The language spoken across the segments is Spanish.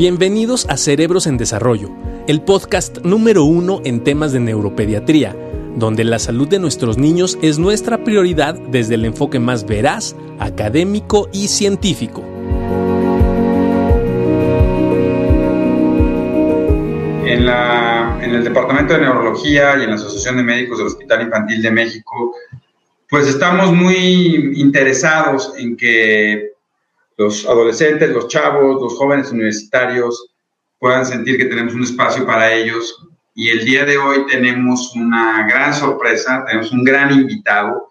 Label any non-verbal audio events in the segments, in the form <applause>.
Bienvenidos a Cerebros en Desarrollo, el podcast número uno en temas de neuropediatría, donde la salud de nuestros niños es nuestra prioridad desde el enfoque más veraz, académico y científico. En, en el Departamento de Neurología y en la Asociación de Médicos del Hospital Infantil de México, pues estamos muy interesados en que los adolescentes, los chavos, los jóvenes universitarios puedan sentir que tenemos un espacio para ellos. Y el día de hoy tenemos una gran sorpresa, tenemos un gran invitado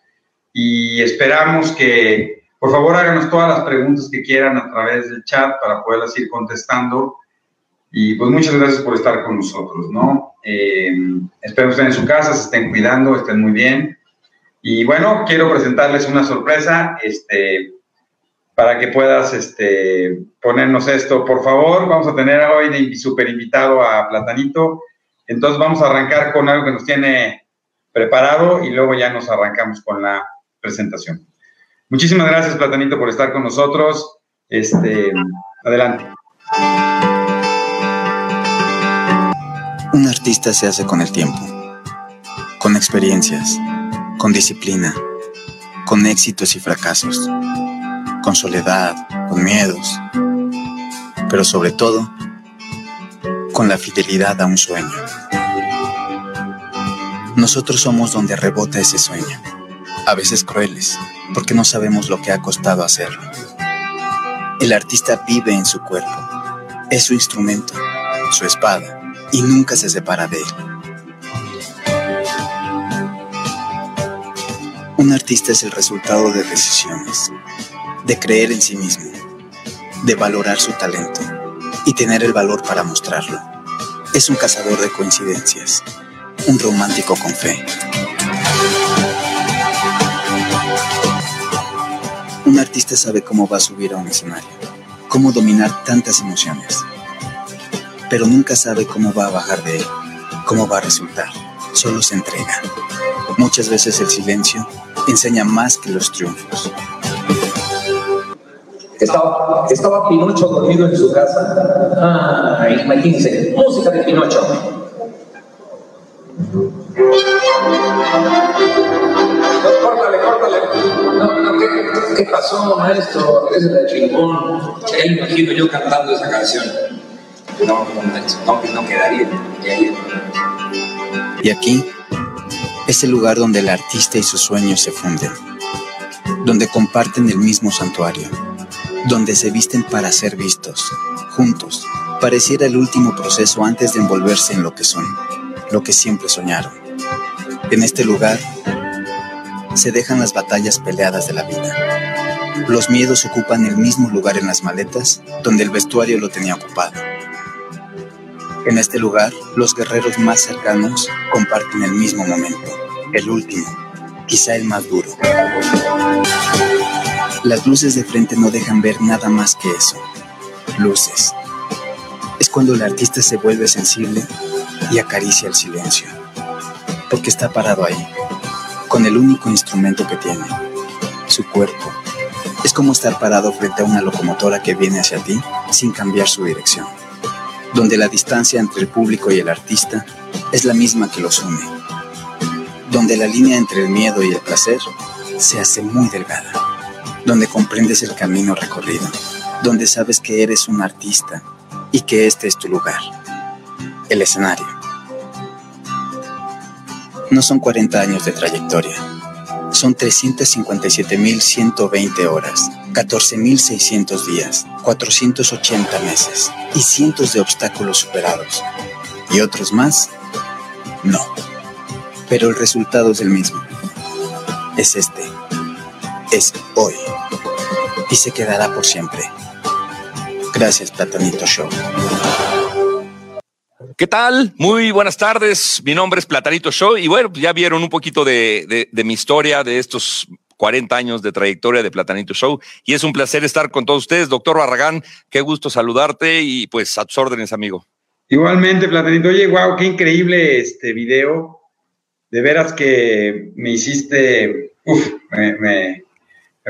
y esperamos que por favor háganos todas las preguntas que quieran a través del chat para poderlas ir contestando. Y pues muchas gracias por estar con nosotros, ¿no? Eh, espero que estén en su casa, se estén cuidando, estén muy bien. Y bueno, quiero presentarles una sorpresa. Este, para que puedas este, ponernos esto. Por favor, vamos a tener hoy de super invitado a Platanito. Entonces vamos a arrancar con algo que nos tiene preparado y luego ya nos arrancamos con la presentación. Muchísimas gracias, Platanito, por estar con nosotros. Este, adelante. Un artista se hace con el tiempo, con experiencias, con disciplina, con éxitos y fracasos con soledad, con miedos, pero sobre todo con la fidelidad a un sueño. Nosotros somos donde rebota ese sueño, a veces crueles, porque no sabemos lo que ha costado hacerlo. El artista vive en su cuerpo, es su instrumento, su espada, y nunca se separa de él. Un artista es el resultado de decisiones, de creer en sí mismo, de valorar su talento y tener el valor para mostrarlo. Es un cazador de coincidencias, un romántico con fe. Un artista sabe cómo va a subir a un escenario, cómo dominar tantas emociones, pero nunca sabe cómo va a bajar de él, cómo va a resultar, solo se entrega. Muchas veces el silencio enseña más que los triunfos. Estaba, estaba Pinocho dormido en su casa. Ah, imagínense, música de Pinocho. No, córtale, córtale. No, no, ¿qué, ¿qué, pasó, maestro? Es el chingón. Ya imagino yo cantando esa canción. No, no, no quedaría. Y aquí es el lugar donde el artista y sus sueños se funden, donde comparten el mismo santuario donde se visten para ser vistos, juntos. Pareciera el último proceso antes de envolverse en lo que son, lo que siempre soñaron. En este lugar se dejan las batallas peleadas de la vida. Los miedos ocupan el mismo lugar en las maletas donde el vestuario lo tenía ocupado. En este lugar, los guerreros más cercanos comparten el mismo momento, el último, quizá el más duro. Las luces de frente no dejan ver nada más que eso. Luces. Es cuando el artista se vuelve sensible y acaricia el silencio. Porque está parado ahí, con el único instrumento que tiene, su cuerpo. Es como estar parado frente a una locomotora que viene hacia ti sin cambiar su dirección. Donde la distancia entre el público y el artista es la misma que los une. Donde la línea entre el miedo y el placer se hace muy delgada donde comprendes el camino recorrido, donde sabes que eres un artista y que este es tu lugar, el escenario. No son 40 años de trayectoria, son 357.120 horas, 14.600 días, 480 meses y cientos de obstáculos superados. ¿Y otros más? No. Pero el resultado es el mismo. Es este es y se quedará por siempre. Gracias, Platanito Show. ¿Qué tal? Muy buenas tardes. Mi nombre es Platanito Show y bueno, ya vieron un poquito de, mi historia de estos 40 años de trayectoria de Platanito Show y es un placer estar con todos ustedes. Doctor Barragán, qué gusto saludarte y pues a tus órdenes, amigo. Igualmente, Platanito. Oye, wow, qué increíble este video. De veras que me hiciste, uf, me, me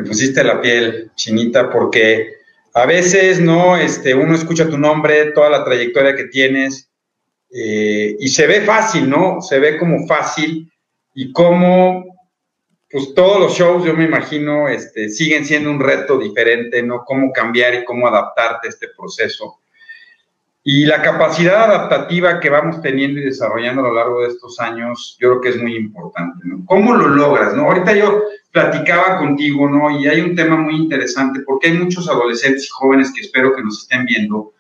pusiste la piel chinita porque a veces, ¿no? Este, uno escucha tu nombre, toda la trayectoria que tienes, eh, y se ve fácil, ¿no? Se ve como fácil y como, pues todos los shows, yo me imagino, este, siguen siendo un reto diferente, ¿no? Cómo cambiar y cómo adaptarte a este proceso. Y la capacidad adaptativa que vamos teniendo y desarrollando a lo largo de estos años, yo creo que es muy importante, ¿no? ¿Cómo lo logras, no? Ahorita yo platicaba contigo, ¿no? Y hay un tema muy interesante porque hay muchos adolescentes y jóvenes que espero que nos estén viendo,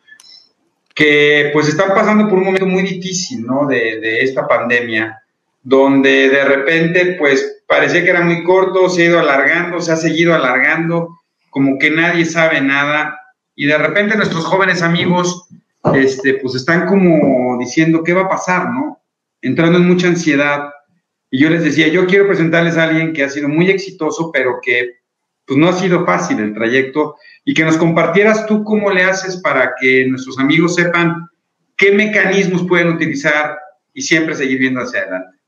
que pues están pasando por un momento muy difícil, ¿no? De, de esta pandemia, donde de repente pues parecía que era muy corto, se ha ido alargando, se ha seguido alargando, como que nadie sabe nada, y de repente nuestros jóvenes amigos este, pues están como diciendo qué va a pasar, ¿no? Entrando en mucha ansiedad. Y yo les decía, yo quiero presentarles a alguien que ha sido muy exitoso, pero que pues no ha sido fácil el trayecto y que nos compartieras tú cómo le haces para que nuestros amigos sepan qué mecanismos pueden utilizar y siempre seguir viendo hacia adelante.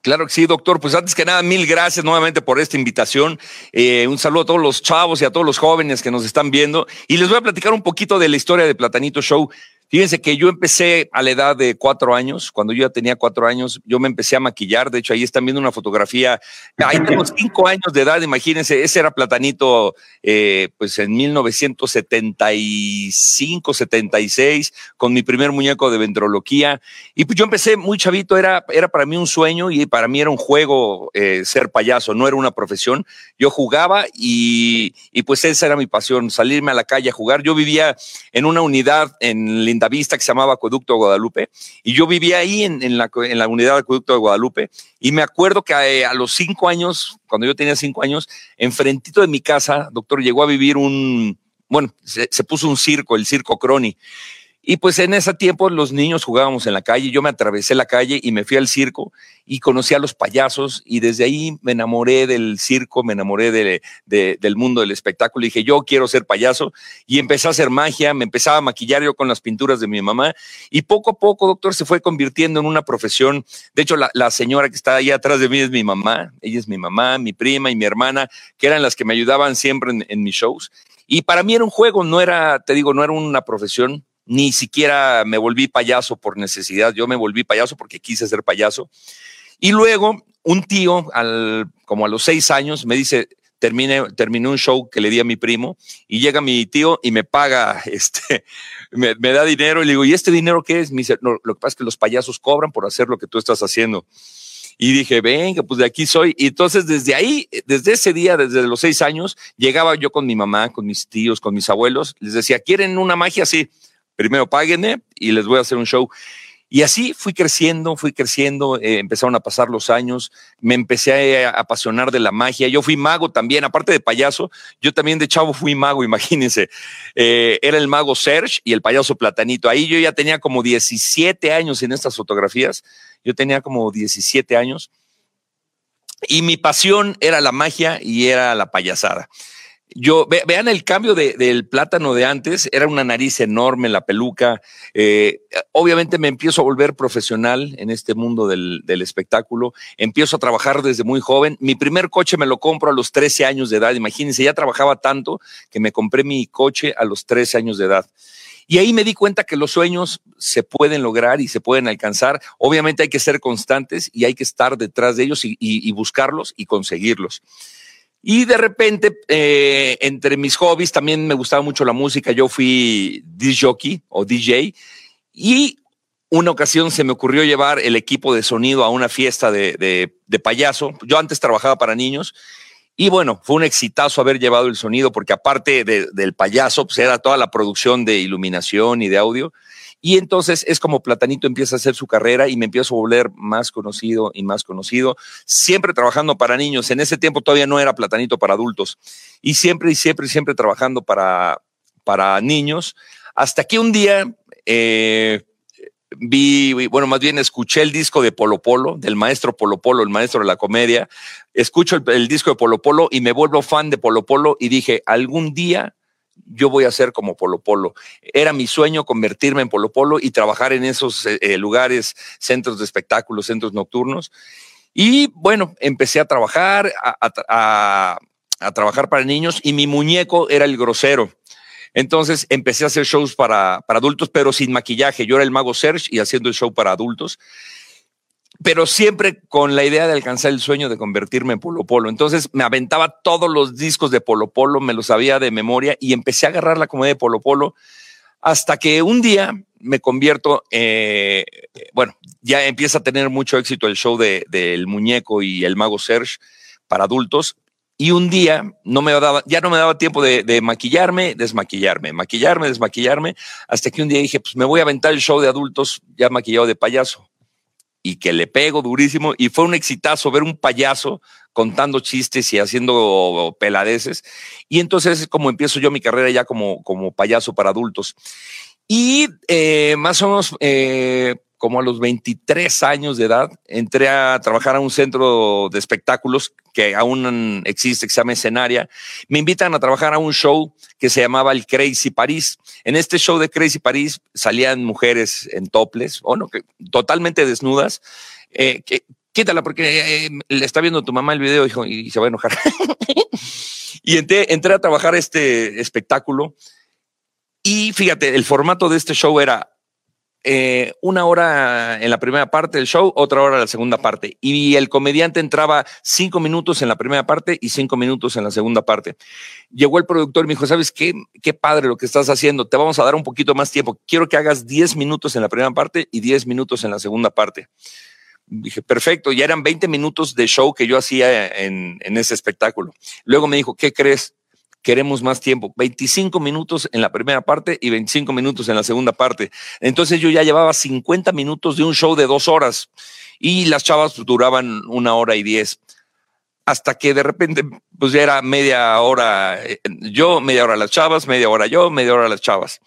Claro que sí, doctor. Pues antes que nada, mil gracias nuevamente por esta invitación. Eh, un saludo a todos los chavos y a todos los jóvenes que nos están viendo. Y les voy a platicar un poquito de la historia de Platanito Show. Fíjense que yo empecé a la edad de cuatro años. Cuando yo ya tenía cuatro años, yo me empecé a maquillar. De hecho, ahí están viendo una fotografía. Ahí <laughs> tengo cinco años de edad, imagínense. Ese era Platanito, eh, pues en 1975, 76, con mi primer muñeco de ventrología. Y pues yo empecé muy chavito. Era, era para mí un sueño y para mí era un juego eh, ser payaso. No era una profesión. Yo jugaba y, y pues esa era mi pasión, salirme a la calle a jugar. Yo vivía en una unidad en Vista que se llamaba Acueducto de Guadalupe, y yo vivía ahí en, la, en la, unidad de Acueducto de Guadalupe, y me acuerdo que eh, a, los cinco años, cuando yo tenía cinco años, enfrentito de mi casa, doctor, llegó a vivir un, bueno, se, se puso un circo, el circo Crony, y pues en ese tiempo los niños jugábamos en la calle, yo me atravesé la calle y me fui al circo y conocí a los payasos y desde ahí me enamoré del circo, me enamoré de, del mundo del espectáculo y dije, yo quiero ser payaso y empecé a hacer magia, me empezaba a maquillar yo con las pinturas de mi mamá y poco a poco, doctor, se fue convirtiendo en una profesión. De hecho, la, señora que está ahí atrás de mí es mi mamá, ella es mi mamá, mi prima y mi hermana, que eran las que me ayudaban siempre en, en mis shows. Y para mí era un juego, no era, te digo, no era una profesión ni siquiera me volví payaso por necesidad, yo me volví payaso porque quise ser payaso. Y luego un tío, al, como a los seis años, me dice, terminé, terminé un show que le di a mi primo y llega mi tío y me paga, <laughs> este, me, da dinero y le digo, ¿y este dinero qué es? Me lo que pasa es que los payasos cobran por hacer lo que tú estás haciendo. Y dije, venga, pues de aquí soy. Y entonces desde ahí, desde ese día, desde los seis años, llegaba yo con mi mamá, con mis tíos, con mis abuelos, les decía, ¿quieren una magia? Sí primero páguenme y les voy a hacer un show. Y así fui creciendo, fui creciendo, eh, empezaron a pasar los años, me empecé a, apasionar de la magia. Yo fui mago también, aparte de payaso, yo también de chavo fui mago, <laughs> imagínense. Eh, era el mago Serge y el payaso Platanito. Ahí yo ya tenía como 17 años en estas fotografías, yo tenía como 17 años. Y mi pasión era la magia y era la payasada. Yo, vean el cambio del plátano de antes, era una nariz enorme, la peluca. Eh, obviamente me empiezo a volver profesional en este mundo del, espectáculo. Empiezo a trabajar desde muy joven. Mi primer coche me lo compro a los 13 años de edad. Imagínense, ya trabajaba tanto que me compré mi coche a los 13 años de edad. Y ahí me di cuenta que los sueños se pueden lograr y se pueden alcanzar. Obviamente hay que ser constantes y hay que estar detrás de ellos y buscarlos y conseguirlos. Y de repente, eh, entre mis hobbies, también me gustaba mucho la música. Yo fui DJ o DJ y una ocasión se me ocurrió llevar el equipo de sonido a una fiesta de, de, payaso. Yo antes trabajaba para niños y bueno, fue un exitazo haber llevado el sonido porque aparte del payaso, pues era toda la producción de iluminación y de audio. Y entonces es como Platanito empieza a hacer su carrera y me empiezo a volver más conocido y más conocido, siempre trabajando para niños. En ese tiempo todavía no era Platanito para adultos. Y siempre y siempre y siempre trabajando para, para niños. Hasta que un día eh, vi, bueno, más bien escuché el disco de Polo Polo, del maestro Polo Polo, el maestro de la comedia. Escucho el, el disco de Polo Polo y me vuelvo fan de Polo Polo y dije, algún día yo voy a ser como Polo Polo. Era mi sueño convertirme en Polo Polo y trabajar en esos eh, eh, lugares, centros de espectáculos, centros nocturnos. Y bueno, empecé a trabajar, a, trabajar para niños y mi muñeco era el grosero. Entonces empecé a hacer shows para, para adultos, pero sin maquillaje. Yo era el mago Serge y haciendo el show para adultos pero siempre con la idea de alcanzar el sueño de convertirme en Polo Polo. Entonces me aventaba todos los discos de Polo Polo, me los sabía de memoria y empecé a agarrar la comedia de Polo Polo hasta que un día me convierto, eh, bueno, ya empieza a tener mucho éxito el show del de, muñeco y el mago Serge para adultos. Y un día no me daba, ya no me daba tiempo de, de, maquillarme, desmaquillarme, maquillarme, desmaquillarme, hasta que un día dije, pues me voy a aventar el show de adultos ya maquillado de payaso. Y que le pego durísimo. Y fue un exitazo ver un payaso contando chistes y haciendo peladeces. Y entonces es como empiezo yo mi carrera ya como, como payaso para adultos. Y eh, más o menos eh, como a los 23 años de edad, entré a trabajar a un centro de espectáculos que aún existe, que se llama Escenaria. Me invitan a trabajar a un show que se llamaba el Crazy París. En este show de Crazy París salían mujeres en toples, o no, totalmente desnudas. Eh, que, quítala porque le está viendo tu mamá el video hijo, y se va a enojar. <laughs> y entré, entré a trabajar este espectáculo y fíjate, el formato de este show era eh, una hora en la primera parte del show, otra hora en la segunda parte. Y el comediante entraba cinco minutos en la primera parte y cinco minutos en la segunda parte. Llegó el productor y me dijo, ¿sabes qué? Qué padre lo que estás haciendo. Te vamos a dar un poquito más tiempo. Quiero que hagas diez minutos en la primera parte y diez minutos en la segunda parte. Dije, perfecto, ya eran 20 minutos de show que yo hacía en, en ese espectáculo. Luego me dijo, ¿qué crees? Queremos más tiempo. 25 minutos en la primera parte y 25 minutos en la segunda parte. Entonces yo ya llevaba 50 minutos de un show de dos horas y las chavas duraban una hora y diez. Hasta que de repente, pues ya era media hora eh, yo, media hora las chavas, media hora yo, media hora las chavas.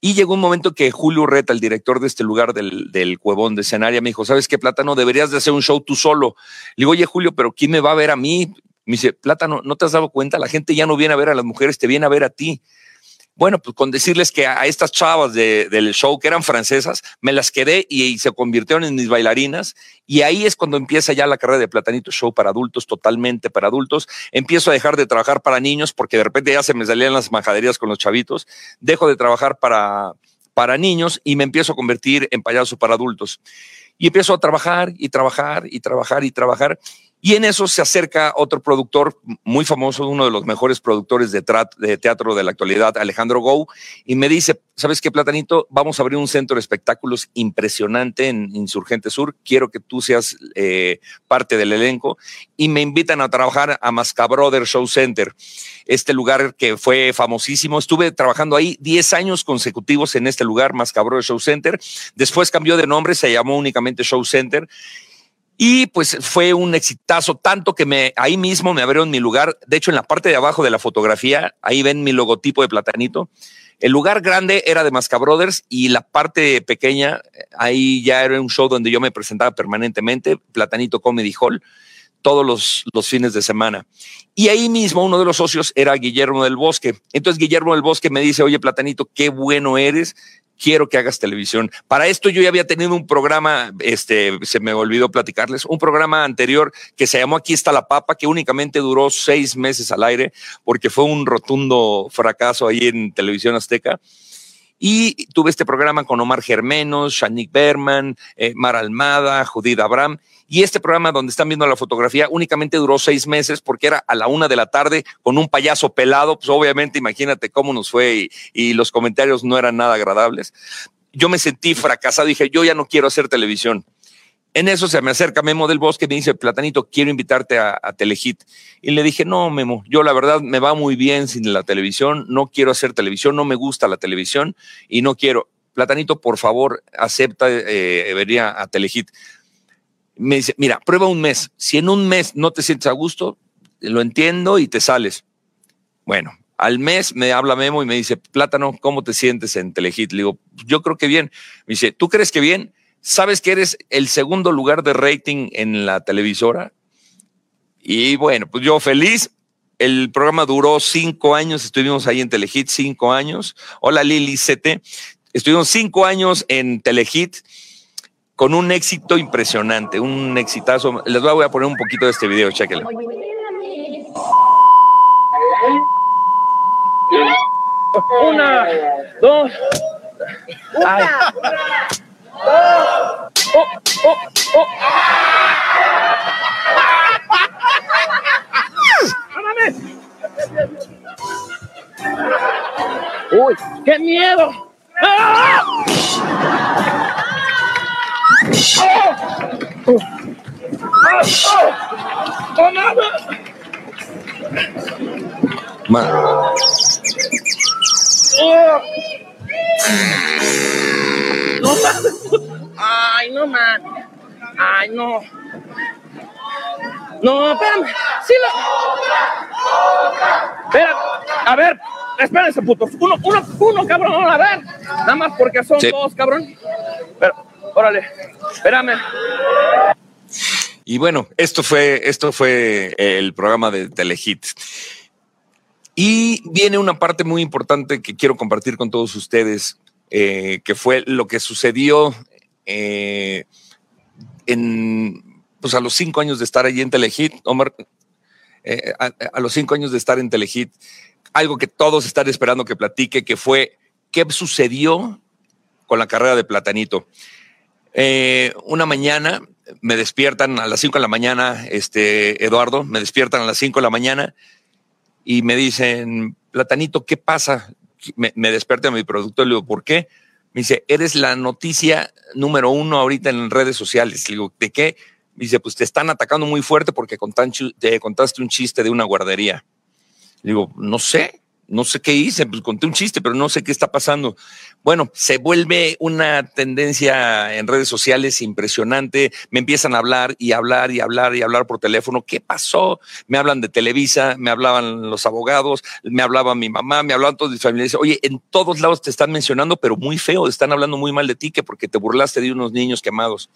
Y llegó un momento que Julio Reta, el director de este lugar del, Cuevón de Escenaria, me dijo, ¿sabes qué, Plátano? Deberías de hacer un show tú solo. Le digo, oye, Julio, pero ¿quién me va a ver a mí? Me dice, Plátano, ¿no te has dado cuenta? La gente ya no viene a ver a las mujeres, te viene a ver a ti. Bueno, pues con decirles que a estas chavas del show que eran francesas, me las quedé y, se convirtieron en mis bailarinas. Y ahí es cuando empieza ya la carrera de Platanito Show para adultos, totalmente para adultos. Empiezo a dejar de trabajar para niños porque de repente ya se me salían las majaderías con los chavitos. Dejo de trabajar para, para niños y me empiezo a convertir en payaso para adultos. Y empiezo a trabajar y trabajar y trabajar y trabajar. Y en eso se acerca otro productor muy famoso, uno de los mejores productores de, teatro de la actualidad, Alejandro Gou, y me dice, ¿sabes qué, Platanito? Vamos a abrir un centro de espectáculos impresionante en Insurgente Sur. Quiero que tú seas eh, parte del elenco. Y me invitan a trabajar a Mascabroder Show Center, este lugar que fue famosísimo. Estuve trabajando ahí 10 años consecutivos en este lugar, Mascabroder Show Center. Después cambió de nombre, se llamó únicamente Show Center. Y pues fue un exitazo, tanto que me, ahí mismo me abrieron mi lugar. De hecho, en la parte de abajo de la fotografía, ahí ven mi logotipo de platanito. El lugar grande era de Masca Brothers y la parte pequeña, ahí ya era un show donde yo me presentaba permanentemente, Platanito Comedy Hall, todos los, los fines de semana. Y ahí mismo uno de los socios era Guillermo del Bosque. Entonces Guillermo del Bosque me dice, oye, Platanito, qué bueno eres quiero que hagas televisión. Para esto yo ya había tenido un programa, este, se me olvidó platicarles, un programa anterior que se llamó Aquí está la papa, que únicamente duró seis meses al aire, porque fue un rotundo fracaso ahí en Televisión Azteca. Y tuve este programa con Omar Germenos, Shanik Berman, eh, Mar Almada, Judith Abraham. Y este programa donde están viendo la fotografía únicamente duró seis meses porque era a la una de la tarde con un payaso pelado. Pues obviamente imagínate cómo nos fue y, y los comentarios no eran nada agradables. Yo me sentí fracasado. Dije, yo ya no quiero hacer televisión. En eso se me acerca Memo del Bosque y me dice, Platanito, quiero invitarte a, a, Telehit. Y le dije, no, Memo, yo la verdad me va muy bien sin la televisión, no quiero hacer televisión, no me gusta la televisión y no quiero. Platanito, por favor, acepta eh, venir a Telehit. Me dice, mira, prueba un mes. Si en un mes no te sientes a gusto, lo entiendo y te sales. Bueno, al mes me habla Memo y me dice, Plátano, ¿cómo te sientes en Telehit? Le digo, yo creo que bien. Me dice, ¿tú crees que bien? ¿Sabes que eres el segundo lugar de rating en la televisora? Y bueno, pues yo feliz. El programa duró cinco años, estuvimos ahí en Telehit cinco años. Hola Lili Cete. Estuvimos cinco años en Telehit con un éxito impresionante, un exitazo. Les voy a poner un poquito de este video, chéquenlo. Una, dos. Ay. Oh, oh, oh. ¡Uy, qué miedo! ¡Ah! ¡Oh! ¡Oh! ¡Oh! No mames. Ay, no mames. Ay, no. No, espérame. Sí lo. Espera. A ver, espérense, putos. Uno, uno, uno, cabrón. A ver. Nada más porque son Sí. dos, cabrón. Pero, órale. Espérame. Y bueno, esto fue, esto fue el programa de Telehit. Y viene una parte muy importante que quiero compartir con todos ustedes, eh, que fue lo que sucedió eh, en, pues a los cinco años de estar allí en Telehit, Omar, eh, a, los cinco años de estar en Telehit, algo que todos están esperando que platique, que fue qué sucedió con la carrera de Platanito. Una mañana me despiertan a las 5 de la mañana, este, Eduardo, me despiertan a las 5 de la mañana y me dicen, Platanito, ¿qué pasa? Me, me despierta mi productor, le digo, ¿por qué? Me dice, eres la noticia número uno ahorita en redes sociales. Le digo, ¿de qué? Me dice, pues te están atacando muy fuerte porque contan- te contaste un chiste de una guardería. Le digo, no sé, no sé qué hice, pues conté un chiste, pero no sé qué está pasando. Bueno, se vuelve una tendencia en redes sociales impresionante. Me empiezan a hablar y hablar y hablar y hablar por teléfono. ¿Qué pasó? Me hablan de Televisa, me hablaban los abogados, me hablaba mi mamá, me hablaban todos mis familiares. Oye, en todos lados te están mencionando, pero muy feo. Están hablando muy mal de ti que porque te burlaste de unos niños quemados.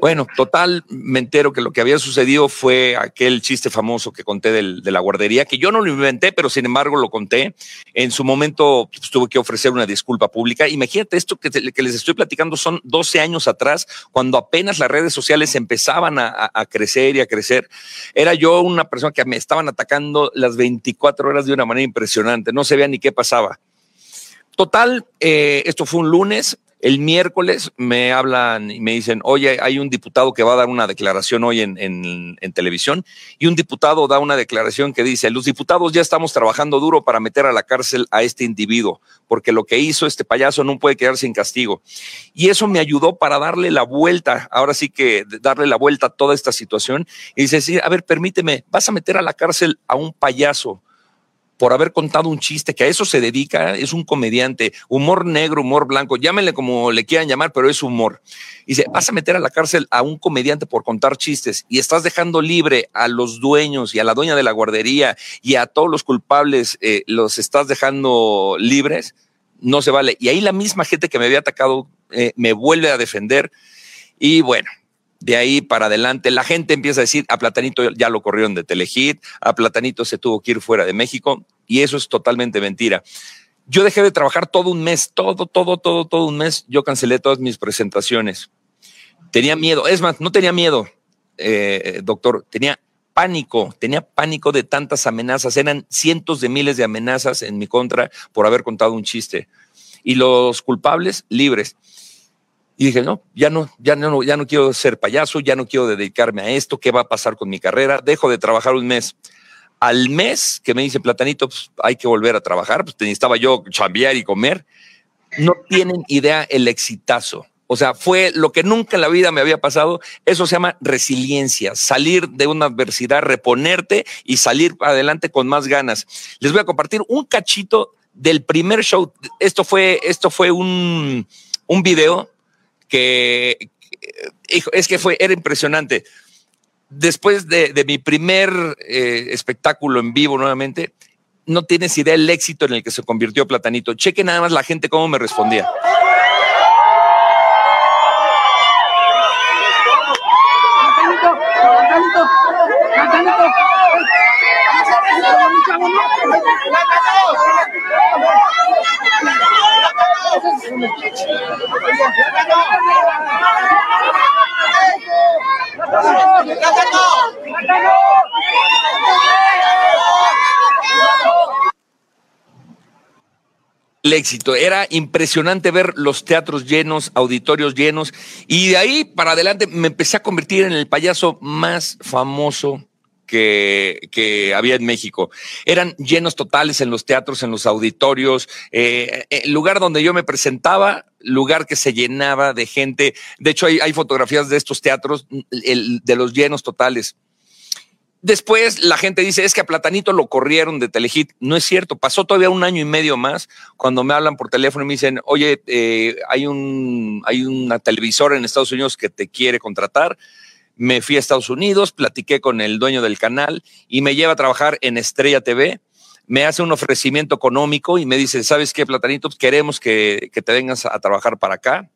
Bueno, total, me entero que lo que había sucedido fue aquel chiste famoso que conté del- de la guardería, que yo no lo inventé, pero sin embargo lo conté. En su momento pues, tuve que ofrecer una disculpa pública. Imagínate esto que, te- que les estoy platicando son 12 años atrás, cuando apenas las redes sociales empezaban a, a- crecer y a crecer. Era yo una persona que me estaban atacando las 24 horas de una manera impresionante. No se veía ni qué pasaba. Total, eh, esto fue un lunes. El miércoles me hablan y me dicen, oye, hay un diputado que va a dar una declaración hoy en, televisión y un diputado da una declaración que dice, los diputados ya estamos trabajando duro para meter a la cárcel a este individuo, porque lo que hizo este payaso no puede quedar sin castigo. Y eso me ayudó para darle la vuelta, ahora sí que darle la vuelta a toda esta situación. Y dice, sí, a ver, permíteme, vas a meter a la cárcel a un payaso por haber contado un chiste, que a eso se dedica, es un comediante, humor negro, humor blanco, llámenle como le quieran llamar, pero es humor. Y dice, vas a meter a la cárcel a un comediante por contar chistes y estás dejando libre a los dueños y a la dueña de la guardería y a todos los culpables, eh, los estás dejando libres, no se vale. Y ahí la misma gente que me había atacado eh, me vuelve a defender y bueno. De ahí para adelante, la gente empieza a decir, a Platanito ya lo corrieron de Telehit, a Platanito se tuvo que ir fuera de México, y eso es totalmente mentira. Yo dejé de trabajar todo un mes, todo, todo, todo, todo un mes. Yo cancelé todas mis presentaciones. Tenía miedo, es más, no tenía miedo, eh, doctor, tenía pánico, tenía pánico de tantas amenazas. Eran cientos de miles de amenazas en mi contra por haber contado un chiste. Y los culpables libres. Y dije, no, ya no, ya no, ya no quiero ser payaso, ya no quiero dedicarme a esto, ¿qué va a pasar con mi carrera? Dejo de trabajar un mes. Al mes que me dice Platanito, pues hay que volver a trabajar, pues necesitaba yo chambear y comer. No tienen idea el exitazo. O sea, fue lo que nunca en la vida me había pasado. Eso se llama resiliencia, salir de una adversidad, reponerte y salir adelante con más ganas. Les voy a compartir un cachito del primer show. Esto fue, esto fue un, un video que hijo, es que fue, era impresionante. Después de, de mi primer eh, espectáculo en vivo nuevamente, no tienes idea el éxito en el que se convirtió Platanito. Cheque nada más la gente cómo me respondía. Éxito. Era impresionante ver los teatros llenos, auditorios llenos, y de ahí para adelante me empecé a convertir en el payaso más famoso que, había en México. Eran llenos totales en los teatros, en los auditorios, eh, el lugar donde yo me presentaba, lugar que se llenaba de gente. De hecho, hay, fotografías de estos teatros, el, de los llenos totales. Después la gente dice, es que a Platanito lo corrieron de Telehit. No es cierto, pasó todavía un año y medio más cuando me hablan por teléfono y me dicen, oye, eh, hay, un, hay una televisora en Estados Unidos que te quiere contratar. Me fui a Estados Unidos, platiqué con el dueño del canal y me lleva a trabajar en Estrella TV. Me hace un ofrecimiento económico y me dice, ¿sabes qué, Platanito? Queremos que, que te vengas a trabajar para acá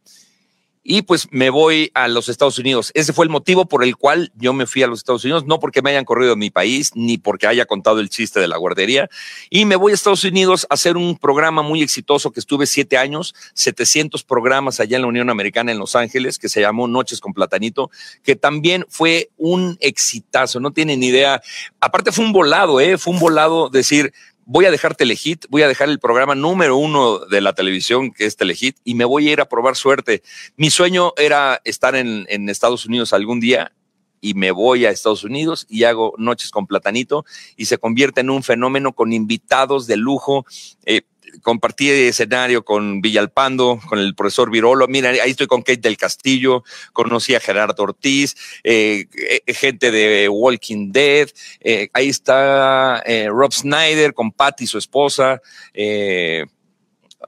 y pues me voy a los Estados Unidos. Ese fue el motivo por el cual yo me fui a los Estados Unidos, no porque me hayan corrido de mi país, ni porque haya contado el chiste de la guardería. Y me voy a Estados Unidos a hacer un programa muy exitoso que estuve siete años, 700 programas allá en la Unión Americana en Los Ángeles, que se llamó Noches con Platanito, que también fue un exitazo, no tienen idea. Aparte fue un volado, ¿eh? Fue un volado decir, voy a dejar Telehit, voy a dejar el programa número uno de la televisión, que es Telehit, y me voy a ir a probar suerte. Mi sueño era estar en, Estados Unidos algún día y me voy a Estados Unidos y hago Noches con Platanito y se convierte en un fenómeno con invitados de lujo. Eh, compartí escenario con Villalpando, con el profesor Virolo. Mira, ahí estoy con Kate del Castillo, conocí a Gerardo Ortiz, eh, eh, gente de Walking Dead. Eh, ahí está Rob Snyder con Patty, su esposa.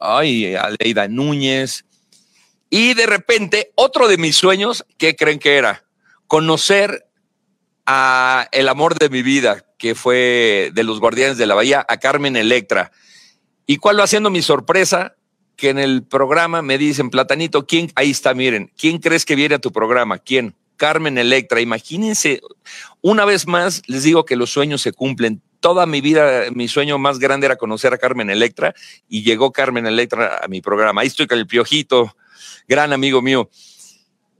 Ay, Aleida Núñez. Y de repente, otro de mis sueños, ¿qué creen que era? Conocer a el amor de mi vida, que fue de los Guardianes de la Bahía, a Carmen Electra. ¿Y cuál va siendo mi sorpresa? Que en el programa me dicen, Platanito, ¿quién? Ahí está, miren, ¿quién crees que viene a tu programa? ¿Quién? Carmen Electra. Imagínense, una vez más les digo que los sueños se cumplen. Toda mi vida, mi sueño más grande era conocer a Carmen Electra y llegó Carmen Electra a mi programa. Ahí estoy con el Piojito, gran amigo mío.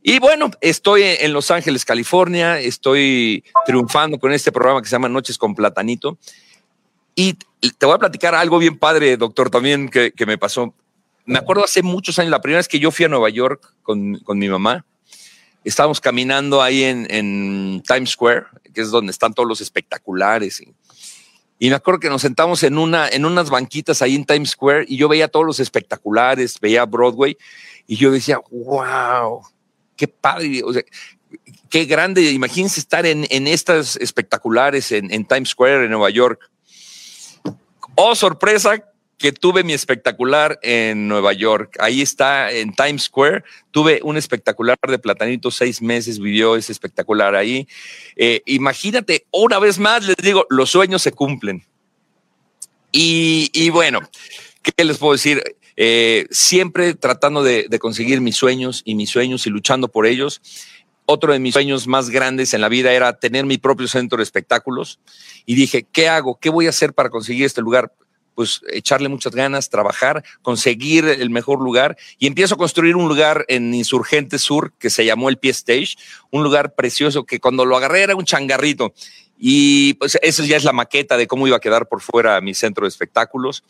Y bueno, estoy en Los Ángeles, California, estoy triunfando con este programa que se llama Noches con Platanito. Y te voy a platicar algo bien padre, doctor, también que, me pasó. Me acuerdo hace muchos años, la primera vez que yo fui a Nueva York con, con mi mamá, estábamos caminando ahí en, Times Square, que es donde están todos los espectaculares. Y, me acuerdo que nos sentamos en, una, en unas banquitas ahí en Times Square y yo veía todos los espectaculares, veía Broadway y yo decía, wow, qué padre. O sea, qué grande. Imagínense estar en, en estas espectaculares en Times Square, en Nueva York. Oh, sorpresa, que tuve mi espectacular en Nueva York. Ahí está en Times Square. Tuve un espectacular de Platanito, seis meses vivió ese espectacular ahí. Eh, imagínate, una vez más les digo, los sueños se cumplen. Y, bueno, ¿qué les puedo decir? Eh, siempre tratando de, de conseguir mis sueños y mis sueños y luchando por ellos otro de mis sueños más grandes en la vida era tener mi propio centro de espectáculos y dije, ¿qué hago? ¿Qué voy a hacer para conseguir este lugar? Pues echarle muchas ganas, trabajar, conseguir el mejor lugar y empiezo a construir un lugar en Insurgente Sur que se llamó el Pie Stage, un lugar precioso que cuando lo agarré era un changarrito y pues esa ya es la maqueta de cómo iba a quedar por fuera mi centro de espectáculos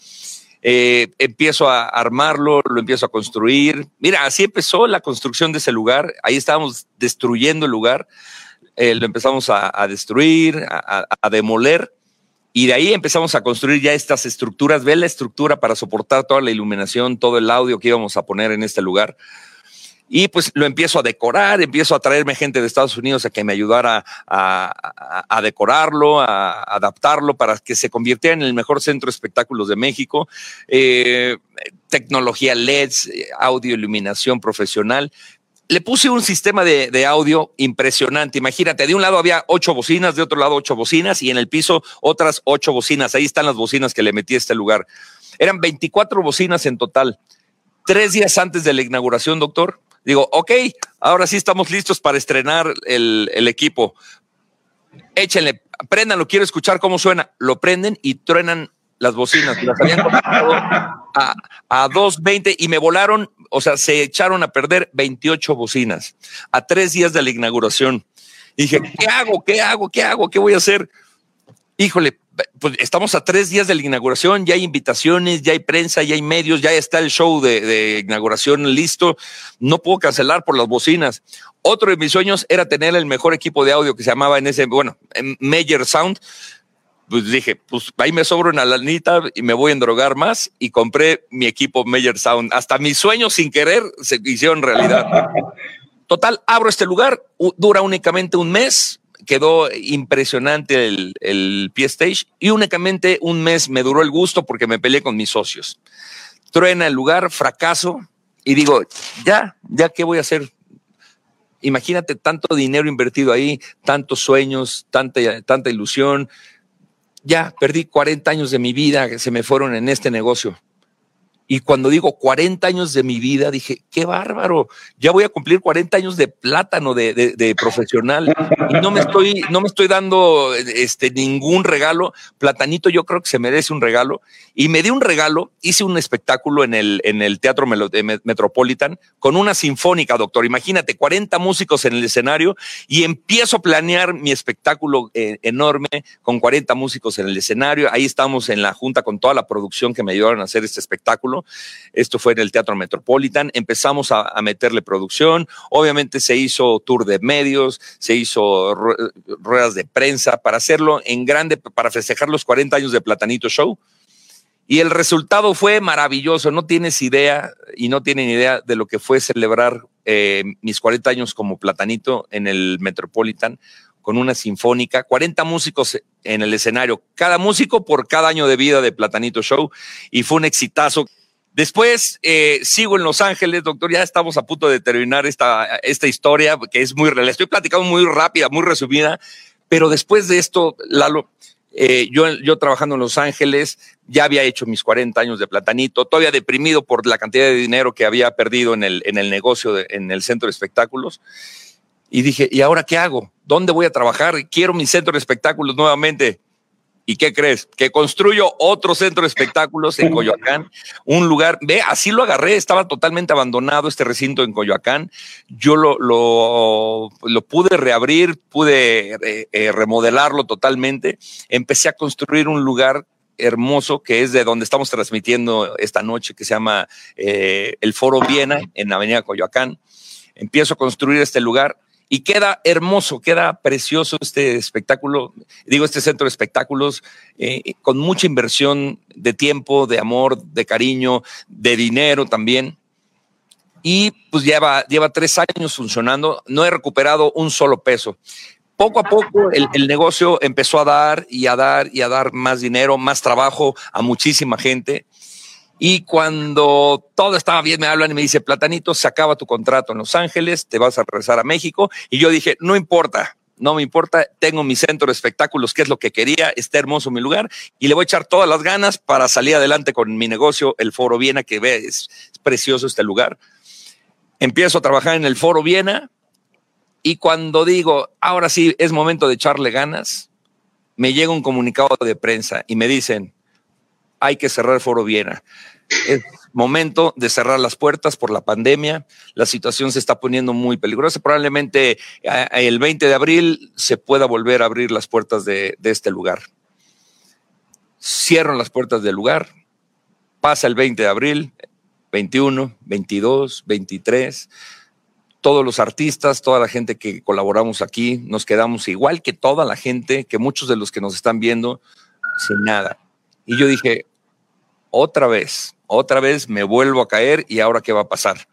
eh, empiezo a armarlo, lo empiezo a construir. Mira, así empezó la construcción de ese lugar. Ahí estábamos destruyendo el lugar, eh, lo empezamos a, destruir, a, a, demoler. Y de ahí empezamos a construir ya estas estructuras. Ve la estructura para soportar toda la iluminación, todo el audio que íbamos a poner en este lugar. Y pues lo empiezo a decorar, empiezo a traerme gente de Estados Unidos a que me ayudara a, a, a decorarlo, a, adaptarlo para que se convirtiera en el mejor centro de espectáculos de México. Eh, tecnología LEDs, audio, iluminación profesional. Le puse un sistema de, de, audio impresionante. Imagínate, de un lado había ocho bocinas, de otro lado ocho bocinas y en el piso otras ocho bocinas. Ahí están las bocinas que le metí a este lugar. Eran 24 bocinas en total. Tres días antes de la inauguración, doctor, digo, ok, ahora sí estamos listos para estrenar el, el equipo. Échenle, préndanlo, quiero escuchar cómo suena. Lo prenden y truenan las bocinas. Las habían a, a 2.20 y me volaron, o sea, se echaron a perder 28 bocinas a tres días de la inauguración. Dije, ¿qué hago? ¿Qué hago? ¿Qué hago? ¿Qué voy a hacer? Híjole, pues estamos a tres días de la inauguración, ya hay invitaciones, ya hay prensa, ya hay medios, ya está el show de, de, inauguración listo. No puedo cancelar por las bocinas. Otro de mis sueños era tener el mejor equipo de audio que se llamaba en ese, bueno, Major Sound. Pues dije, pues ahí me sobro una lanita y me voy a endrogar más y compré mi equipo Major Sound. Hasta mis sueños sin querer se hicieron realidad. <laughs> Total, abro este lugar, dura únicamente un mes, quedó impresionante el, el stage y únicamente un mes me duró el gusto porque me peleé con mis socios. Truena el lugar, fracaso y digo, ya, ya, ¿qué voy a hacer? Imagínate tanto dinero invertido ahí, tantos sueños, tanta, tanta ilusión. Ya perdí 40 años de mi vida que se me fueron en este negocio. Y cuando digo 40 años de mi vida, dije, qué bárbaro, ya voy a cumplir 40 años de plátano de, profesional y no me estoy, no me estoy dando este, ningún regalo. Platanito yo creo que se merece un regalo y me di un regalo, hice un espectáculo en el, en el Teatro Metropolitan con una sinfónica, doctor. Imagínate, 40 músicos en el escenario y empiezo a planear mi espectáculo eh, enorme con 40 músicos en el escenario. Ahí estamos en la junta con toda la producción que me ayudaron a hacer este espectáculo esto fue en el Teatro Metropolitan. Empezamos a, meterle producción. Obviamente se hizo tour de medios, se hizo ruedas de prensa para hacerlo en grande, para festejar los 40 años de Platanito Show. Y el resultado fue maravilloso. No tienes idea y no tienen idea de lo que fue celebrar eh, mis 40 años como Platanito en el Metropolitan con una sinfónica, 40 músicos en el escenario, cada músico por cada año de vida de Platanito Show y fue un exitazo. Después eh, sigo en Los Ángeles, doctor. Ya estamos a punto de terminar esta, esta historia que es muy real. Estoy platicando muy rápida, muy resumida, pero después de esto, Lalo, eh, yo, yo trabajando en Los Ángeles, ya había hecho mis 40 años de platanito, todavía deprimido por la cantidad de dinero que había perdido en el, en el negocio, en el centro de espectáculos. Y dije, ¿y ahora qué hago? ¿Dónde voy a trabajar? Quiero mi centro de espectáculos nuevamente. ¿Y qué crees? Que construyo otro centro de espectáculos en <laughs> Coyoacán, un lugar, ve, así lo agarré, estaba totalmente abandonado este recinto en Coyoacán. Yo lo, lo, lo pude reabrir, pude eh, eh, remodelarlo totalmente. Empecé a construir un lugar hermoso que es de donde estamos transmitiendo esta noche, que se llama eh, el Foro Viena en Avenida Coyoacán. Empiezo a construir este lugar y queda hermoso, queda precioso este espectáculo, digo, este centro de espectáculos, eh, con mucha inversión de tiempo, de amor, de cariño, de dinero también. Y pues lleva, lleva tres años funcionando, no he recuperado un solo peso. Poco a poco el, el negocio empezó a dar y a dar y a dar más dinero, más trabajo a muchísima gente. Y cuando todo estaba bien, me hablan y me dice, Platanito, se acaba tu contrato en Los Ángeles, te vas a regresar a México. Y yo dije, no importa, no me importa, tengo mi centro de espectáculos, que es lo que quería, está hermoso mi lugar, y le voy a echar todas las ganas para salir adelante con mi negocio, el Foro Viena, que ve, es, es precioso este lugar. Empiezo a trabajar en el Foro Viena, y cuando digo, ahora sí es momento de echarle ganas, me llega un comunicado de prensa y me dicen, hay que cerrar Foro Viena. Es momento de cerrar las puertas por la pandemia. La situación se está poniendo muy peligrosa. Probablemente eh, el 20 de abril se pueda volver a abrir las puertas de, de este lugar. Cierran las puertas del lugar. Pasa el 20 de abril, 21, 22, 23 todos los artistas, toda la gente que colaboramos aquí, nos quedamos igual que toda la gente, que muchos de los que nos están viendo, sin nada. Y yo dije, otra vez, otra vez me vuelvo a caer y ahora qué va a pasar.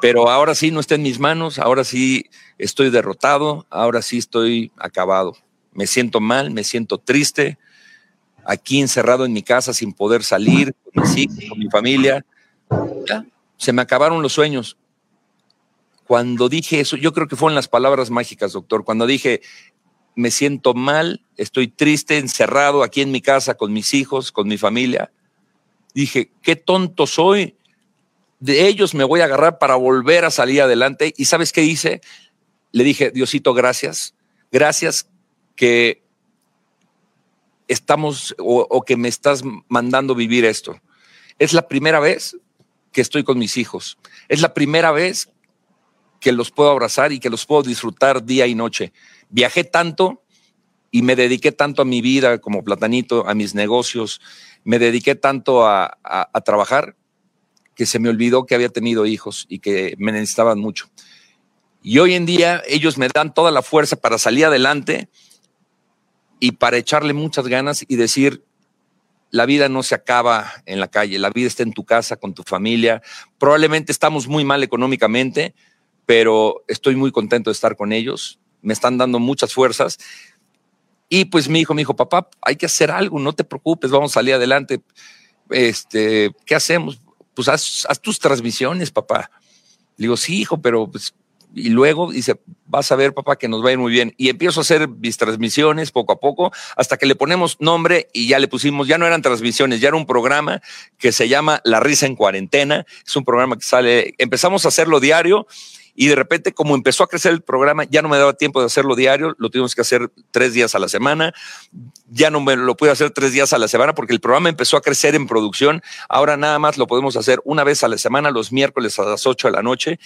Pero ahora sí no está en mis manos, ahora sí estoy derrotado, ahora sí estoy acabado. Me siento mal, me siento triste, aquí encerrado en mi casa sin poder salir con mis hijos, con mi familia. Se me acabaron los sueños. Cuando dije eso, yo creo que fueron las palabras mágicas, doctor, cuando dije, me siento mal, estoy triste, encerrado aquí en mi casa con mis hijos, con mi familia dije, qué tonto soy. De ellos me voy a agarrar para volver a salir adelante. ¿Y sabes qué hice? Le dije, Diosito, gracias. Gracias que estamos o, o que me estás mandando vivir esto. Es la primera vez que estoy con mis hijos. Es la primera vez que los puedo abrazar y que los puedo disfrutar día y noche. Viajé tanto y me dediqué tanto a mi vida como platanito, a mis negocios, me dediqué tanto a, trabajar que se me olvidó que había tenido hijos y que me necesitaban mucho. Y hoy en día ellos me dan toda la fuerza para salir adelante y para echarle muchas ganas y decir, la vida no se acaba en la calle, la vida está en tu casa, con tu familia. Probablemente estamos muy mal económicamente, pero estoy muy contento de estar con ellos. Me están dando muchas fuerzas. Y pues mi hijo me dijo, papá, hay que hacer algo, no te preocupes, vamos a salir adelante. Este, ¿qué hacemos? Pues haz, tus transmisiones, papá. Le digo, sí, hijo, pero pues y luego dice, vas a ver, papá, que nos va a ir muy bien. Y empiezo a hacer mis transmisiones poco a poco, hasta que le ponemos nombre y ya le pusimos, ya no eran transmisiones, ya era un programa que se llama La Risa en Cuarentena. Es un programa que sale, empezamos a hacerlo diario y de repente como empezó a crecer el programa, ya no me daba tiempo de hacerlo diario, lo tuvimos que hacer tres días a la semana, ya no me lo pude hacer tres días a la semana porque el programa empezó a crecer en producción, ahora nada más lo podemos hacer una vez a la semana, los miércoles a las ocho de la noche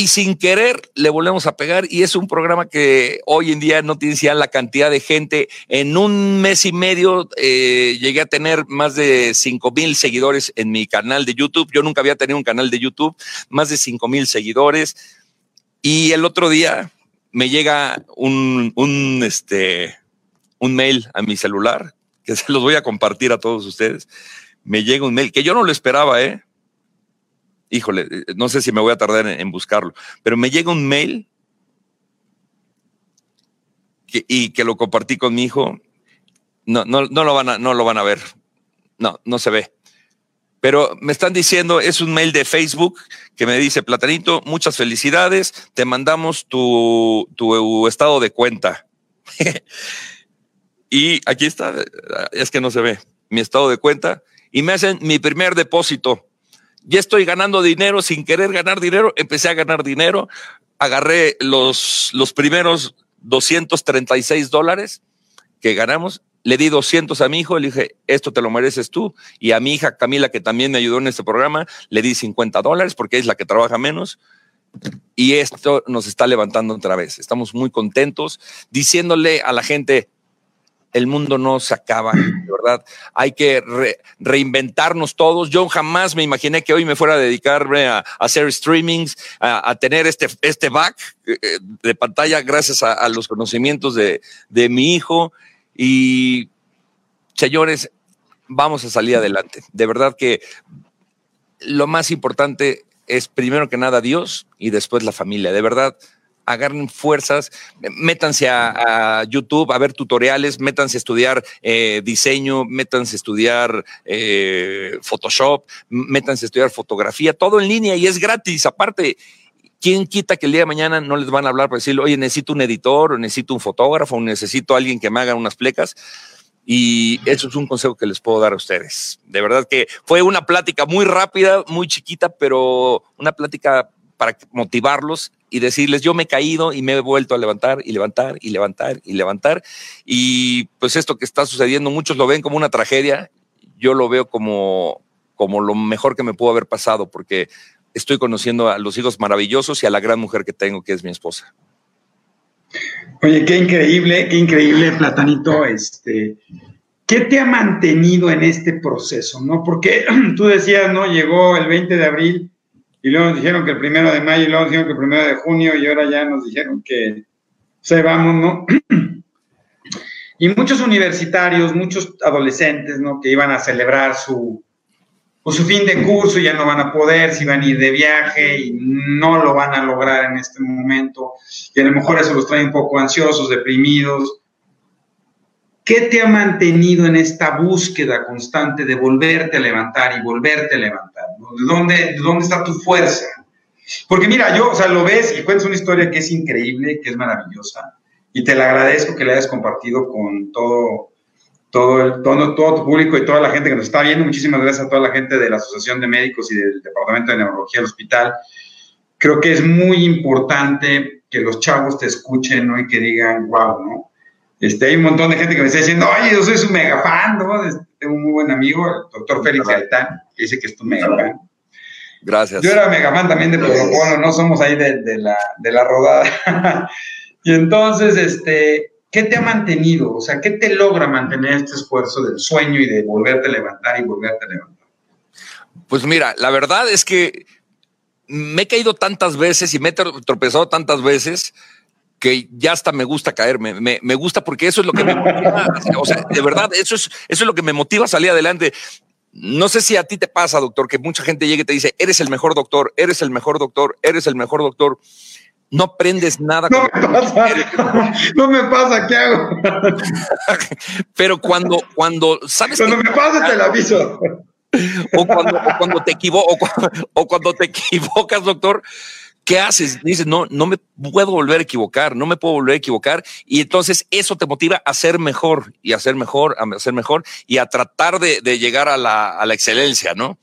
y sin querer le volvemos a pegar y es un programa que hoy en día no tiene ya la cantidad de gente. En un mes y medio eh, llegué a tener más de 5 mil seguidores en mi canal de YouTube. Yo nunca había tenido un canal de YouTube, más de 5 mil seguidores. Y el otro día me llega un, un, este, un mail a mi celular que <laughs> se los voy a compartir a todos ustedes. Me llega un mail que yo no lo esperaba, ¿eh? Híjole, eh, no sé si me voy a tardar en, buscarlo, pero me llega un mail y que lo compartí con mi hijo. No, no, no, lo van a, no lo van a ver. No, no se ve. Pero me están diciendo, es un mail de Facebook que me dice, Platanito, muchas felicidades, te mandamos tu, tu estado de cuenta. <laughs> y aquí está, es que no se ve, mi estado de cuenta, y me hacen mi primer depósito ya estoy ganando dinero sin querer ganar dinero, empecé a ganar dinero, agarré los, los primeros 236 dólares que ganamos, le di 200 a mi hijo, le dije, esto te lo mereces tú, y a mi hija Camila, que también me ayudó en este programa, le di 50 dólares porque es la que trabaja menos. Y esto nos está levantando otra vez. Estamos muy contentos diciéndole a la gente, el mundo no se acaba, de verdad. Hay que reinventarnos todos. Yo jamás me imaginé que hoy me fuera a dedicarme a, hacer streamings, a, tener este, este back eh, eh, de pantalla gracias a, los conocimientos de, de mi hijo. Y, señores, vamos a salir adelante. De verdad que lo más importante es primero que nada Dios y después la familia. De verdad, agarren fuerzas, métanse a, YouTube a ver tutoriales, métanse a estudiar eh, diseño, métanse a estudiar eh, Photoshop, métanse a estudiar fotografía, todo en línea y es gratis. Aparte, ¿quién quita que el día de mañana no les van a hablar para decirle, oye, necesito un editor, necesito un fotógrafo, necesito alguien que me haga unas plecas? Y eso es un consejo que les puedo dar a ustedes. De verdad que fue una plática muy rápida, muy chiquita, pero una plática para motivarlos y decirles, yo me he caído y me he vuelto a levantar y levantar y levantar y levantar. Y pues esto que está sucediendo, muchos lo ven como una tragedia, yo lo veo como, como lo mejor que me pudo haber pasado, porque estoy conociendo a los hijos maravillosos y a la gran mujer que tengo, que es mi esposa. Oye, qué increíble, qué increíble, Platanito. Este, ¿Qué te ha mantenido en este proceso? ¿no? Porque <clears throat> tú decías, ¿no? Llegó el 20 de abril y luego nos dijeron que el primero de mayo, y luego nos dijeron que el primero de junio, y ahora ya nos dijeron que se vamos, ¿no? <clears throat> y muchos universitarios, muchos adolescentes, ¿no? Que iban a celebrar su, pues, su fin de curso, ya no van a poder, si van a ir de viaje y no lo van a lograr en este momento, y a lo mejor eso los trae un poco ansiosos, deprimidos, ¿Qué te ha mantenido en esta búsqueda constante de volverte a levantar y volverte a levantar? ¿De dónde, dónde está tu fuerza? Porque mira, yo, o sea, lo ves y cuentas una historia que es increíble, que es maravillosa, y te la agradezco que la hayas compartido con todo, todo, el, todo, todo tu público y toda la gente que nos está viendo. Muchísimas gracias a toda la gente de la Asociación de Médicos y del Departamento de Neurología del Hospital. Creo que es muy importante que los chavos te escuchen ¿no? y que digan, wow, ¿no? Este, hay un montón de gente que me está diciendo, oye, yo soy su mega fan, ¿no? Tengo un muy buen amigo, el doctor Félix Gaitán, que dice que es tu mega fan. Gracias. Yo era mega fan también de Protocolo, no somos ahí de, la, de la rodada. <laughs> y entonces, este, ¿qué te ha mantenido? O sea, ¿qué te logra mantener este esfuerzo del sueño y de volverte a levantar y volverte a levantar? Pues mira, la verdad es que me he caído tantas veces y me he tropezado tantas veces que ya hasta me gusta caerme. Me, me gusta porque eso es lo que me motiva. o sea, de verdad, eso es, eso es lo que me motiva a salir adelante. No sé si a ti te pasa, doctor, que mucha gente llegue y te dice, eres el mejor doctor, eres el mejor doctor, eres el mejor doctor. No aprendes nada. No me pasa, <laughs> no me pasa, ¿qué hago? <laughs> Pero cuando, cuando sabes Cuando me pasa, te lo aviso. O cuando, o cuando te equivo, o cuando te equivocas, doctor, ¿qué haces? Dices, no, no me puedo volver a equivocar, no me puedo volver a equivocar. Y entonces eso te motiva a ser mejor y a ser mejor, a ser mejor y a tratar de, llegar a la, excelencia, ¿no?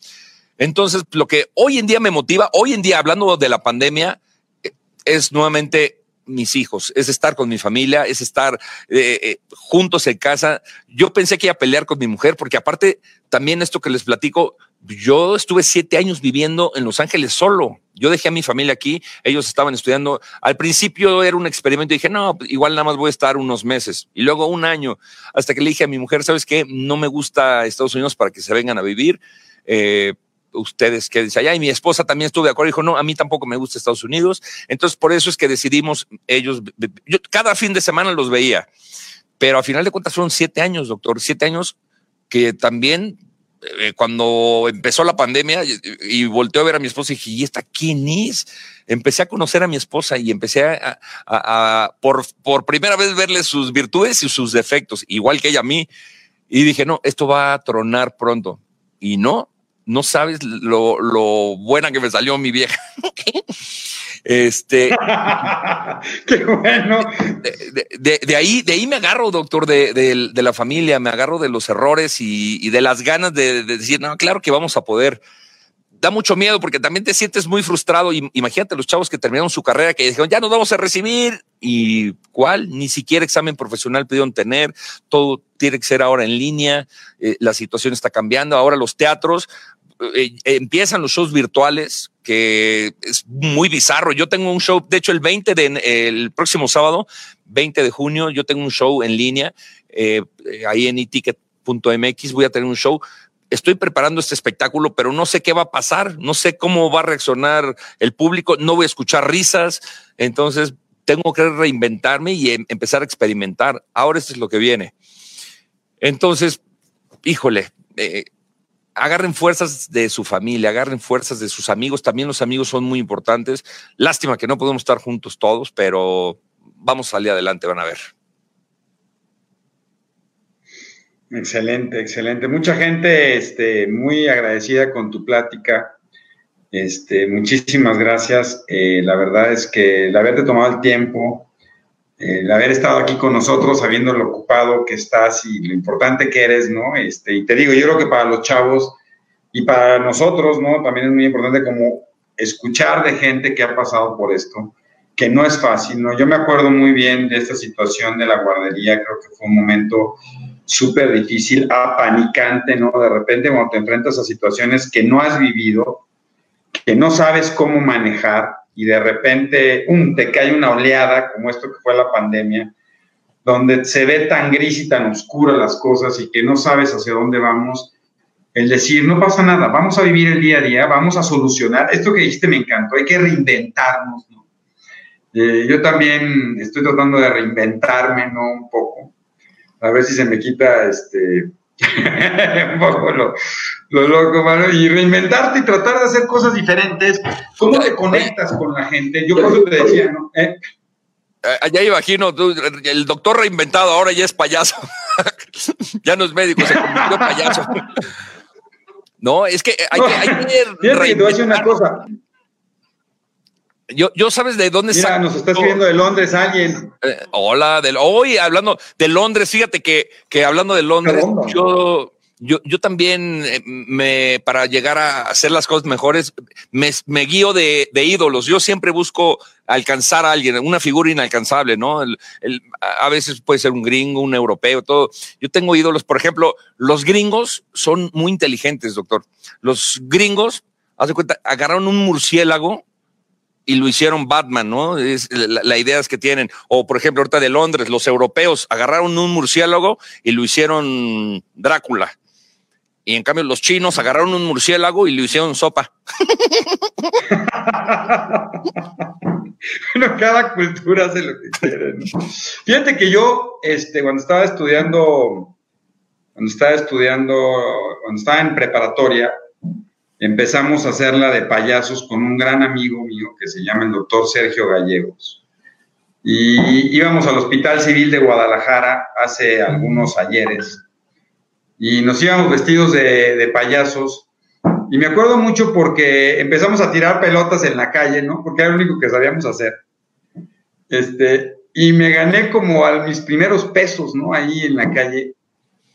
Entonces, lo que hoy en día me motiva, hoy en día, hablando de la pandemia, eh, es nuevamente mis hijos, es estar con mi familia, es estar eh, eh, juntos en casa. Yo pensé que iba a pelear con mi mujer, porque aparte, también esto que les platico, yo estuve siete años viviendo en Los Ángeles solo. Yo dejé a mi familia aquí, ellos estaban estudiando. Al principio era un experimento dije, no, igual nada más voy a estar unos meses. Y luego un año, hasta que le dije a mi mujer, ¿sabes qué? No me gusta Estados Unidos para que se vengan a vivir. Eh, ustedes quédense allá. Y mi esposa también estuvo de acuerdo. Dijo, no, a mí tampoco me gusta Estados Unidos. Entonces, por eso es que decidimos ellos, yo cada fin de semana los veía. Pero a final de cuentas fueron siete años, doctor, siete años que también eh, cuando empezó la pandemia y, y, volteé a ver a mi esposa y dije, ¿y esta quién es? Empecé a conocer a mi esposa y empecé a, a, a por, por primera vez verle sus virtudes y sus defectos, igual que ella a mí. Y dije, no, esto va a tronar pronto. Y no, no sabes lo, lo buena que me salió mi vieja. <laughs> Este. <laughs> Qué bueno. De, de, de, ahí, de ahí me agarro, doctor, de, de, la familia, me agarro de los errores y, y de las ganas de, decir, no, claro que vamos a poder. Da mucho miedo porque también te sientes muy frustrado. Y, imagínate los chavos que terminaron su carrera que dijeron, ya nos vamos a recibir. ¿Y cuál? Ni siquiera examen profesional pudieron tener. Todo tiene que ser ahora en línea. Eh, la situación está cambiando. Ahora los teatros, eh, empiezan los shows virtuales, que es muy bizarro. Yo tengo un show, de hecho, el 20 de próximo sábado, 20 de junio, yo tengo un show en línea, eh, ahí en eticket.mx, voy a tener un show. Estoy preparando este espectáculo, pero no sé qué va a pasar, no sé cómo va a reaccionar el público, no voy a escuchar risas, entonces tengo que reinventarme y em empezar a experimentar. Ahora esto es lo que viene. Entonces, híjole, eh, agarren fuerzas de su familia, agarren fuerzas de sus amigos. También los amigos son muy importantes. Lástima que no podemos estar juntos todos, pero vamos a salir adelante, van a ver. Excelente, excelente. Mucha gente este, muy agradecida con tu plática. Este, muchísimas gracias. Eh, la verdad es que el haberte tomado el tiempo, el haber estado aquí con nosotros, sabiendo lo ocupado que estás y lo importante que eres, ¿no? Este, y te digo, yo creo que para los chavos y para nosotros, ¿no? También es muy importante como escuchar de gente que ha pasado por esto, que no es fácil, ¿no? Yo me acuerdo muy bien de esta situación de la guardería, creo que fue un momento súper difícil, apanicante, ¿no? De repente cuando te enfrentas a situaciones que no has vivido, que no sabes cómo manejar, y de repente um, te cae una oleada como esto que fue la pandemia, donde se ve tan gris y tan oscura las cosas y que no sabes hacia dónde vamos, el decir, no pasa nada, vamos a vivir el día a día, vamos a solucionar. Esto que dijiste me encantó, hay que reinventarnos. ¿no? Eh, yo también estoy tratando de reinventarme, ¿no? Un poco, a ver si se me quita este, <laughs> un poco lo, lo loco, mano, y reinventarte y tratar de hacer cosas diferentes. ¿Cómo te conectas con la gente? Yo por eso te decía, ¿no? ¿Eh? Eh, ya imagino, tú, el doctor reinventado ahora ya es payaso. <laughs> ya no es médico, se convirtió en payaso. <laughs> no, es que hay que, hay que reinventar. una cosa. Yo, yo sabes de dónde Mira, nos está escribiendo de Londres alguien. Eh, hola, de, hoy hablando de Londres, fíjate que, que hablando de Londres, yo, yo, yo también eh, me, para llegar a hacer las cosas mejores, me, me guío de, de, ídolos. Yo siempre busco alcanzar a alguien, una figura inalcanzable, ¿no? El, el, a veces puede ser un gringo, un europeo, todo. Yo tengo ídolos, por ejemplo, los gringos son muy inteligentes, doctor. Los gringos, haz de cuenta, agarraron un murciélago y lo hicieron Batman, ¿no? Es la, la, idea es que tienen. O, por ejemplo, ahorita de Londres, los europeos agarraron un murciélago y lo hicieron Drácula. Y en cambio, los chinos agarraron un murciélago y lo hicieron sopa. <laughs> bueno, cada cultura hace lo que quiere. Fíjate que yo, este, cuando estaba estudiando, cuando estaba estudiando, cuando estaba en preparatoria, empezamos a hacerla de payasos con un gran amigo mío que se llama el doctor Sergio Gallegos. Y íbamos al Hospital Civil de Guadalajara hace algunos ayeres y nos íbamos vestidos de, payasos. Y me acuerdo mucho porque empezamos a tirar pelotas en la calle, ¿no? Porque era lo único que sabíamos hacer. Este, y me gané como a mis primeros pesos, ¿no? Ahí en la calle.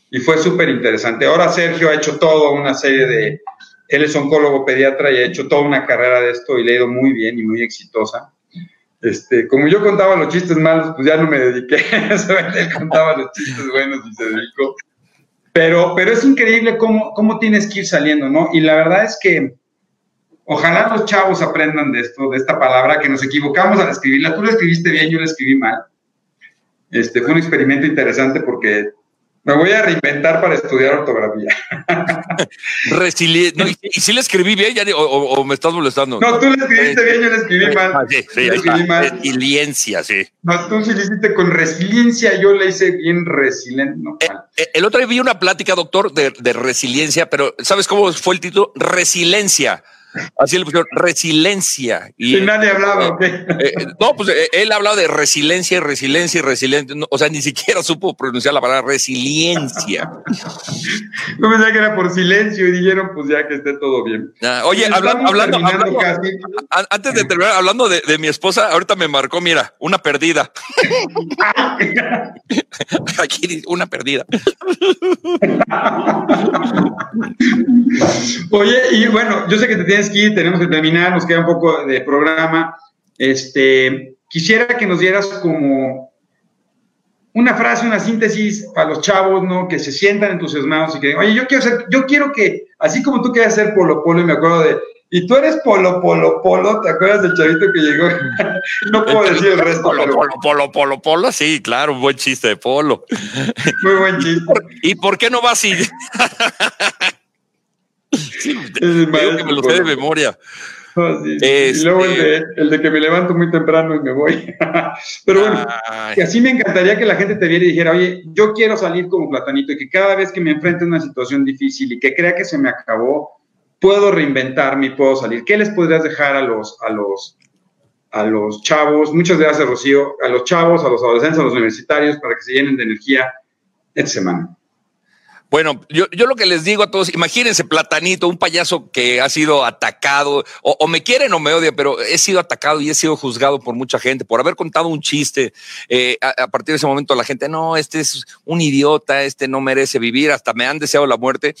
Y fue súper interesante. Ahora Sergio ha hecho toda una serie de... Él es oncólogo pediatra y ha hecho toda una carrera de esto y le ha ido muy bien y muy exitosa. Este, como yo contaba los chistes malos, pues ya no me dediqué. <laughs> Él contaba los chistes buenos y se dedicó. Pero, pero es increíble cómo, cómo tienes que ir saliendo, ¿no? Y la verdad es que ojalá los chavos aprendan de esto, de esta palabra, que nos equivocamos al escribirla. Tú la escribiste bien, yo la escribí mal. Este, fue un experimento interesante porque me voy a reinventar para estudiar ortografía. <laughs> Resili no, y, y, si le escribí bien ya, o, o, me estás molestando. No, tú le escribiste bien, yo le escribí mal. Ah, sí, sí, le escribí mal. Resiliencia, sí. No, tú sí le hiciste con resiliencia, yo le hice bien resiliente. No, eh, el otro día vi una plática, doctor, de, de resiliencia, pero ¿sabes cómo fue el título? Resiliencia. Así le pusieron resiliencia. Y, y nadie hablaba, ¿ok? <laughs> Eh, no, pues eh, él hablaba de resiliencia y resiliencia y resiliencia. No, o sea, ni siquiera <laughs> supo pronunciar la palabra resiliencia. Yo pensaba que era por silencio y dijeron, pues ya que esté todo bien. Ah, oye, hablando, hablando, hablando casi. antes de terminar, hablando de, de, mi esposa, ahorita me marcó, mira, una perdida. <laughs> Aquí, una perdida. Oye, y bueno, yo sé que te tienes que tenemos que terminar, nos queda un poco de programa. Este, quisiera que nos dieras como una frase, una síntesis para los chavos, ¿no? Que se sientan entusiasmados y que, oye, yo quiero ser, yo quiero que, así como tú quieres ser polo polo, y me acuerdo de, y tú eres polo polo polo, ¿te acuerdas del chavito que llegó? <laughs> no puedo decir el resto. Polo, pero... polo, polo, polo, polo, sí, claro, un buen chiste de polo. Muy buen chiste. ¿Y por qué no vas y Sí, digo que me lo sé de memoria. Sí. este... Y luego el de, el de, que me levanto muy temprano y me voy. <laughs> Pero bueno, Ay. así me encantaría que la gente te viera y dijera, oye, yo quiero salir como platanito y que cada vez que me enfrente a una situación difícil y que crea que se me acabó, puedo reinventarme y puedo salir. ¿Qué les podrías dejar a los, a los, a los chavos? Muchas gracias, Rocío. A los chavos, a los adolescentes, a los universitarios, para que se llenen de energía esta semana. Bueno, yo, yo, lo que les digo a todos, imagínense Platanito, un payaso que ha sido atacado, o, me quieren o me odian, pero he sido atacado y he sido juzgado por mucha gente por haber contado un chiste. Eh, a, partir de ese momento la gente, no, este es un idiota, este no merece vivir, hasta me han deseado la muerte.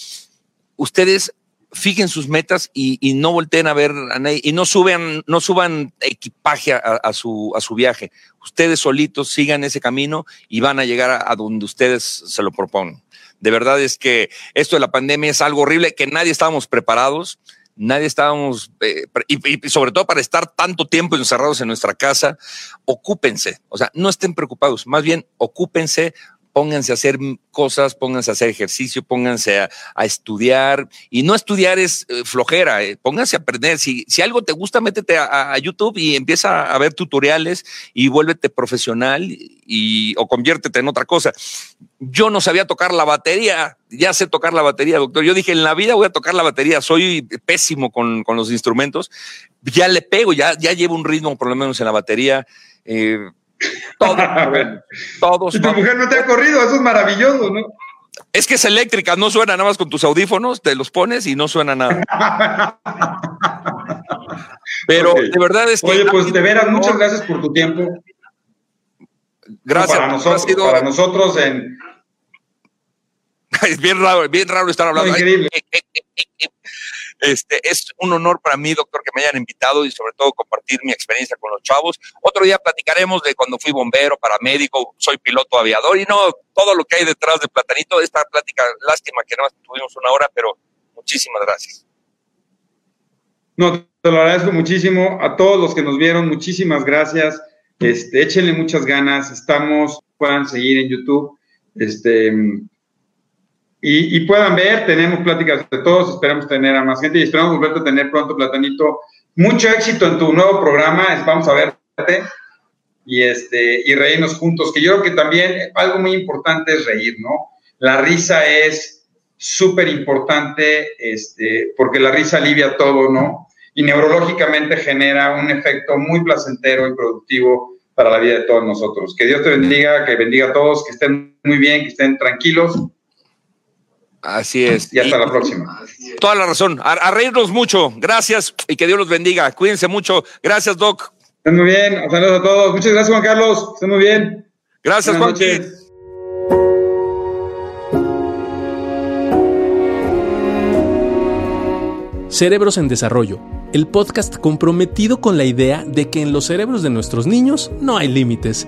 Ustedes fijen sus metas y, no volteen a ver a nadie y no suban, no suban equipaje a, su, a su viaje. Ustedes solitos sigan ese camino y van a llegar a donde ustedes se lo proponen. De verdad es que esto de la pandemia es algo horrible, que nadie estábamos preparados, nadie estábamos, eh, y, y, sobre todo para estar tanto tiempo encerrados en nuestra casa, ocúpense, o sea, no estén preocupados, más bien ocúpense, pónganse a hacer cosas, pónganse a hacer ejercicio, pónganse a, estudiar. Y no estudiar es eh, flojera, eh, pónganse a aprender. Si, si algo te gusta, métete a, a, YouTube y empieza a ver tutoriales y vuélvete profesional y, o conviértete en otra cosa. Yo no sabía tocar la batería, ya sé tocar la batería, doctor. Yo dije, en la vida voy a tocar la batería, soy pésimo con, con los instrumentos. Ya le pego, ya, ya llevo un ritmo por lo menos en la batería. Eh, todo, <laughs> todos. Y tu mujer no te ha corrido, eso es maravilloso, ¿no? Es que es eléctrica, no suena nada más con tus audífonos, te los pones y no suena nada. <laughs> Pero okay. de verdad es que. Oye, pues de veras, muchas gracias por tu tiempo. Gracias. para, nosotros, sido... para nosotros en. <laughs> Es bien raro, bien raro estar hablando. No, increíble. Este, es un honor para mí, doctor, que me hayan invitado y sobre todo compartir mi experiencia con los chavos. Otro día platicaremos de cuando fui bombero, paramédico, soy piloto aviador y no todo lo que hay detrás de Platanito. Esta plática, lástima que no tuvimos una hora, pero muchísimas gracias. No, te lo agradezco muchísimo. A todos los que nos vieron, muchísimas gracias. Este, échenle muchas ganas. Estamos, puedan seguir en YouTube. Este, y, puedan ver, tenemos pláticas de todos, esperamos tener a más gente y esperamos volverte a tener pronto, Platanito. Mucho éxito en tu nuevo programa, vamos a verte y, este, y reírnos juntos, que yo creo que también algo muy importante es reír, ¿no? La risa es súper importante este, porque la risa alivia todo, ¿no? Y neurológicamente genera un efecto muy placentero y productivo para la vida de todos nosotros. Que Dios te bendiga, que bendiga a todos, que estén muy bien, que estén tranquilos Así es. Y hasta la próxima. Toda la razón. A, reírnos mucho. Gracias y que Dios los bendiga. Cuídense mucho. Gracias, Doc. Estén muy bien. Saludos a todos. Muchas gracias, Juan Carlos. Estén muy bien. Gracias, Juan. Cerebros en Desarrollo, el podcast comprometido con la idea de que en los cerebros de nuestros niños no hay límites